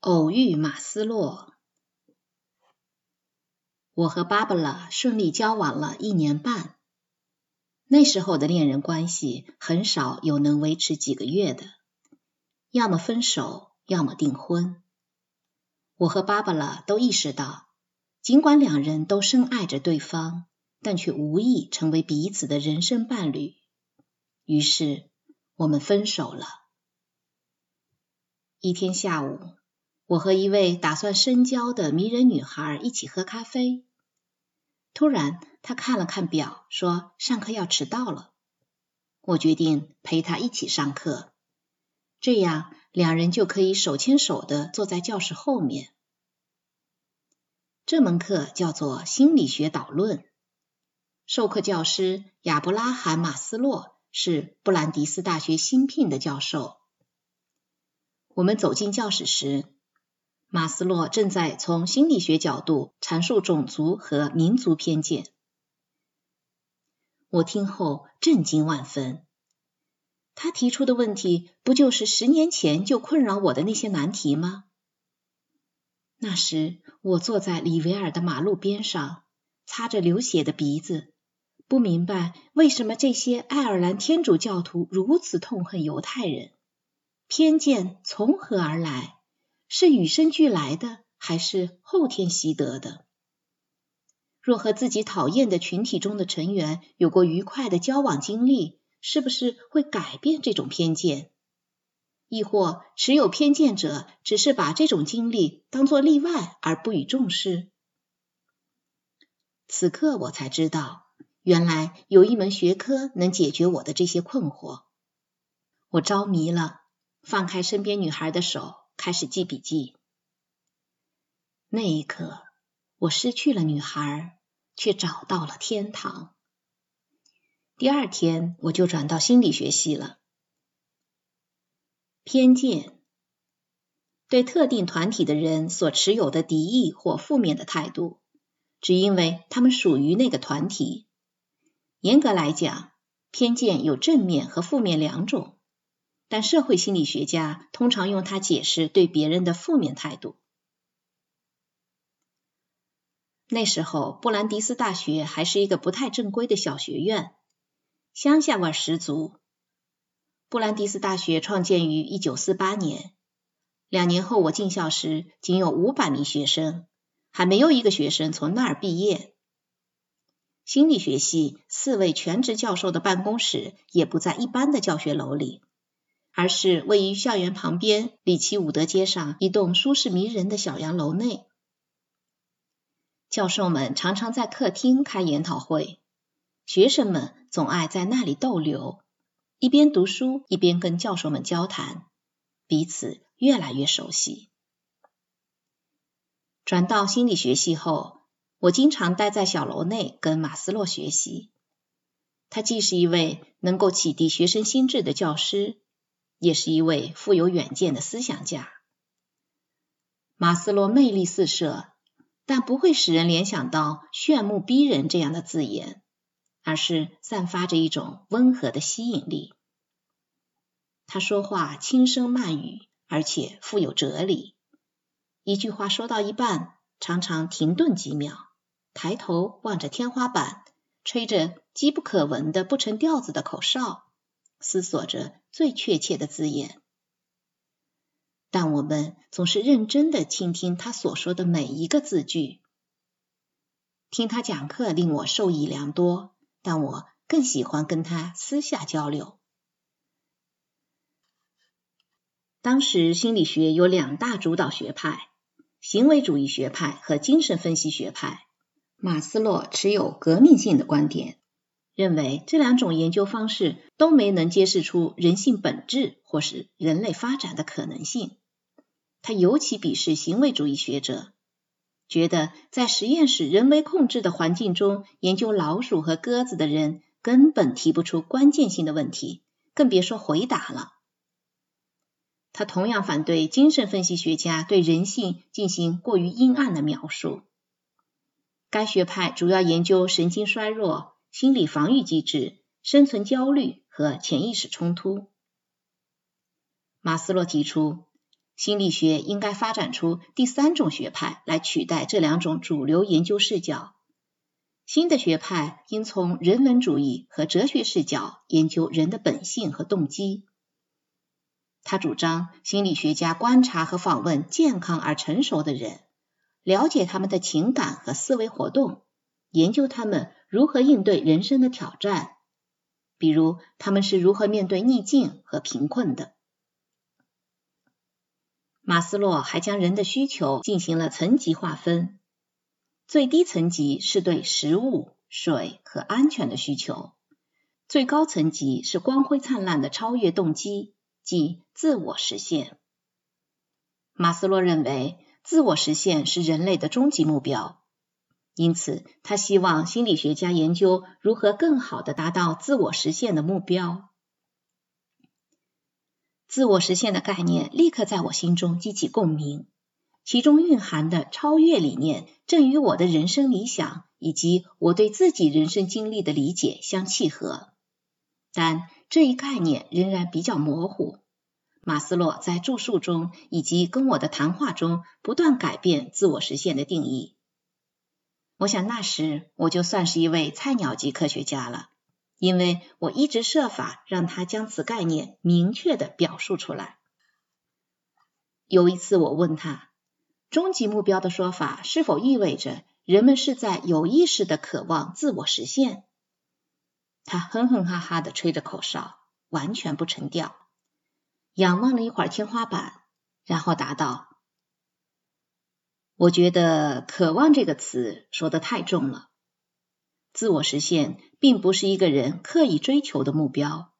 偶遇马斯洛。我和芭芭拉顺利交往了一年半。那时候的恋人关系很少有能维持几个月的，要么分手，要么订婚。我和芭芭拉都意识到，尽管两人都深爱着对方，但却无意成为彼此的人生伴侣。于是，我们分手了。一天下午，我和一位打算深交的迷人女孩一起喝咖啡。突然，她看了看表，说：“上课要迟到了。”我决定陪她一起上课，这样两人就可以手牵手的坐在教室后面。这门课叫做心理学导论，授课教师亚伯拉罕·马斯洛是布兰迪斯大学新聘的教授。我们走进教室时，马斯洛正在从心理学角度阐述种族和民族偏见。我听后震惊万分。他提出的问题，不就是十年前就困扰我的那些难题吗？那时我坐在里维尔的马路边上，擦着流血的鼻子，不明白为什么这些爱尔兰天主教徒如此痛恨犹太人。偏见从何而来？是与生俱来的，还是后天习得的？若和自己讨厌的群体中的成员有过愉快的交往经历，是不是会改变这种偏见？亦或持有偏见者只是把这种经历当作例外而不予重视？此刻我才知道，原来有一门学科能解决我的这些困惑。我着迷了。放开身边女孩的手，开始记笔记。那一刻，我失去了女孩，却找到了天堂。第二天，我就转到心理学系了。偏见，对特定团体的人所持有的敌意或负面的态度，只因为他们属于那个团体。严格来讲，偏见有正面和负面两种。但社会心理学家通常用它解释对别人的负面态度。那时候，布兰迪斯大学还是一个不太正规的小学院，乡下味十足。布兰迪斯大学创建于一九四八年，两年后我进校时仅有五百名学生，还没有一个学生从那儿毕业。心理学系四位全职教授的办公室也不在一般的教学楼里。而是位于校园旁边里奇伍德街上一栋舒适迷人的小洋楼内。教授们常常在客厅开研讨会，学生们总爱在那里逗留，一边读书一边跟教授们交谈，彼此越来越熟悉。转到心理学系后，我经常待在小楼内跟马斯洛学习。他既是一位能够启迪学生心智的教师。也是一位富有远见的思想家。马斯洛魅力四射，但不会使人联想到炫目逼人这样的字眼，而是散发着一种温和的吸引力。他说话轻声慢语，而且富有哲理。一句话说到一半，常常停顿几秒，抬头望着天花板，吹着机不可闻的不成调子的口哨。思索着最确切的字眼，但我们总是认真的倾听他所说的每一个字句。听他讲课令我受益良多，但我更喜欢跟他私下交流。当时心理学有两大主导学派：行为主义学派和精神分析学派。马斯洛持有革命性的观点。认为这两种研究方式都没能揭示出人性本质或是人类发展的可能性。他尤其鄙视行为主义学者，觉得在实验室人为控制的环境中研究老鼠和鸽子的人根本提不出关键性的问题，更别说回答了。他同样反对精神分析学家对人性进行过于阴暗的描述。该学派主要研究神经衰弱。心理防御机制、生存焦虑和潜意识冲突。马斯洛提出，心理学应该发展出第三种学派来取代这两种主流研究视角。新的学派应从人文主义和哲学视角研究人的本性和动机。他主张心理学家观察和访问健康而成熟的人，了解他们的情感和思维活动，研究他们如何应对人生的挑战，比如他们是如何面对逆境和贫困的。马斯洛还将人的需求进行了层级划分，最低层级是对食物、水和安全的需求，最高层级是光辉灿烂的超越动机，即自我实现。马斯洛认为，自我实现是人类的终极目标，因此他希望心理学家研究如何更好的达到自我实现的目标。自我实现的概念立刻在我心中激起共鸣，其中蕴含的超越理念正与我的人生理想以及我对自己人生经历的理解相契合。但这一概念仍然比较模糊。马斯洛在著述中以及跟我的谈话中不断改变自我实现的定义。我想那时我就算是一位菜鸟级科学家了。因为我一直设法让他将此概念明确的表述出来。有一次，我问他，终极目标的说法是否意味着人们是在有意识的渴望自我实现？他哼哼哈哈的吹着口哨，完全不成调，仰望了一会儿天花板，然后答道：“我觉得‘渴望’这个词说的太重了。”自我实现并不是一个人刻意追求的目标。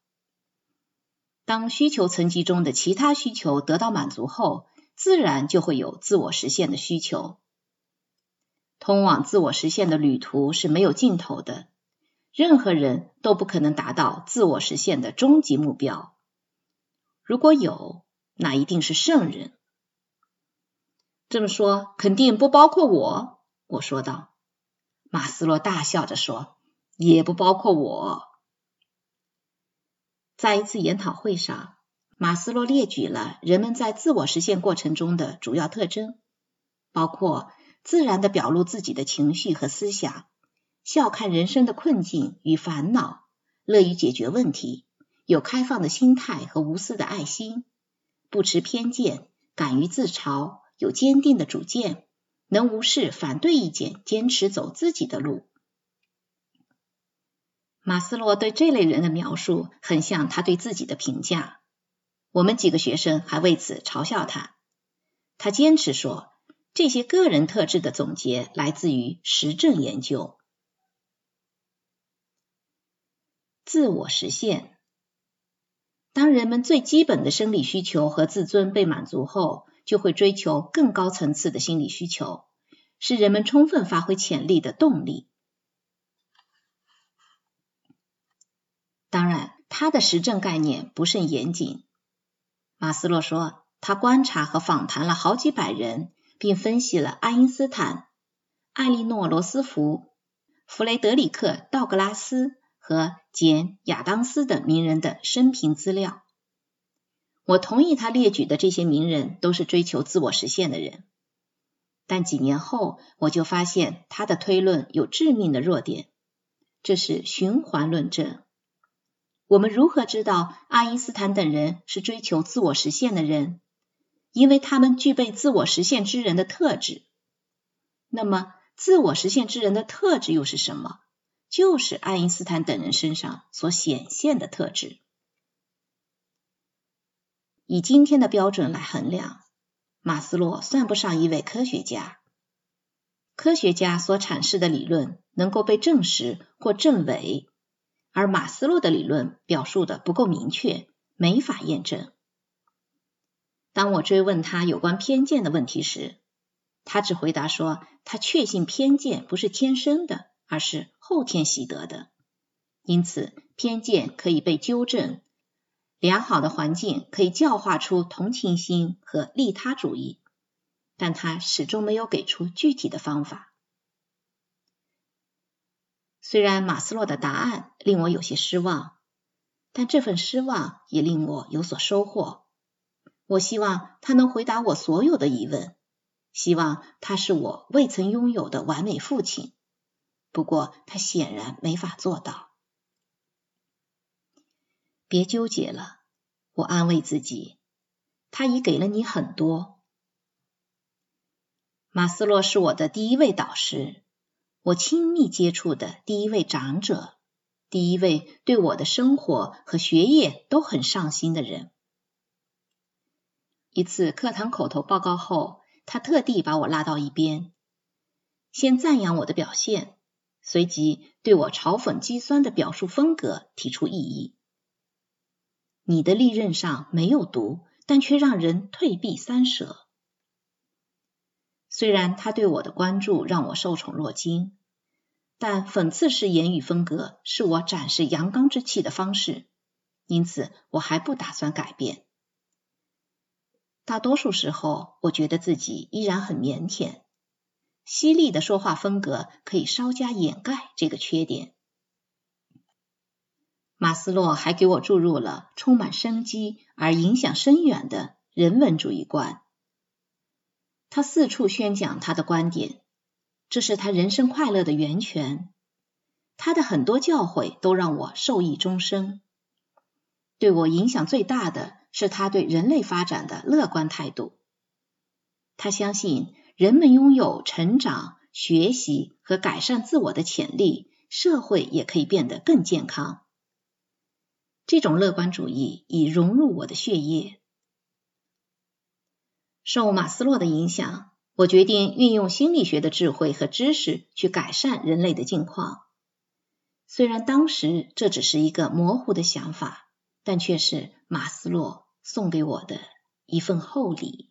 当需求层级中的其他需求得到满足后，自然就会有自我实现的需求。通往自我实现的旅途是没有尽头的，任何人都不可能达到自我实现的终极目标。如果有，那一定是圣人。这么说肯定不包括我，我说道。马斯洛大笑着说：“也不包括我。”在一次研讨会上，马斯洛列举了人们在自我实现过程中的主要特征，包括自然的表露自己的情绪和思想，笑看人生的困境与烦恼，乐于解决问题，有开放的心态和无私的爱心，不持偏见，敢于自嘲，有坚定的主见。能无视反对意见，坚持走自己的路。马斯洛对这类人的描述很像他对自己的评价。我们几个学生还为此嘲笑他。他坚持说，这些个人特质的总结来自于实证研究。自我实现。当人们最基本的生理需求和自尊被满足后。就会追求更高层次的心理需求，是人们充分发挥潜力的动力。当然，他的实证概念不甚严谨。马斯洛说，他观察和访谈了好几百人，并分析了爱因斯坦、艾莉诺·罗斯福、弗雷德里克·道格拉斯和简·亚当斯等名人的生平资料。我同意他列举的这些名人都是追求自我实现的人，但几年后我就发现他的推论有致命的弱点，这是循环论证。我们如何知道爱因斯坦等人是追求自我实现的人？因为他们具备自我实现之人的特质。那么，自我实现之人的特质又是什么？就是爱因斯坦等人身上所显现的特质。以今天的标准来衡量，马斯洛算不上一位科学家。科学家所阐释的理论能够被证实或证伪，而马斯洛的理论表述的不够明确，没法验证。当我追问他有关偏见的问题时，他只回答说，他确信偏见不是天生的，而是后天习得的，因此偏见可以被纠正。良好的环境可以教化出同情心和利他主义，但他始终没有给出具体的方法。虽然马斯洛的答案令我有些失望，但这份失望也令我有所收获。我希望他能回答我所有的疑问，希望他是我未曾拥有的完美父亲。不过他显然没法做到。别纠结了，我安慰自己，他已给了你很多。马斯洛是我的第一位导师，我亲密接触的第一位长者，第一位对我的生活和学业都很上心的人。一次课堂口头报告后，他特地把我拉到一边，先赞扬我的表现，随即对我嘲讽讥酸的表述风格提出异议。你的利刃上没有毒，但却让人退避三舍。虽然他对我的关注让我受宠若惊，但讽刺式言语风格是我展示阳刚之气的方式，因此我还不打算改变。大多数时候，我觉得自己依然很腼腆。犀利的说话风格可以稍加掩盖这个缺点。马斯洛还给我注入了充满生机而影响深远的人文主义观。他四处宣讲他的观点，这是他人生快乐的源泉。他的很多教诲都让我受益终生。对我影响最大的。是他对人类发展的乐观态度。他相信人们拥有成长、学习和改善自我的潜力，社会也可以变得更健康。这种乐观主义已融入我的血液。受马斯洛的影响，我决定运用心理学的智慧和知识去改善人类的境况。虽然当时这只是一个模糊的想法。但却是马斯洛送给我的一份厚礼。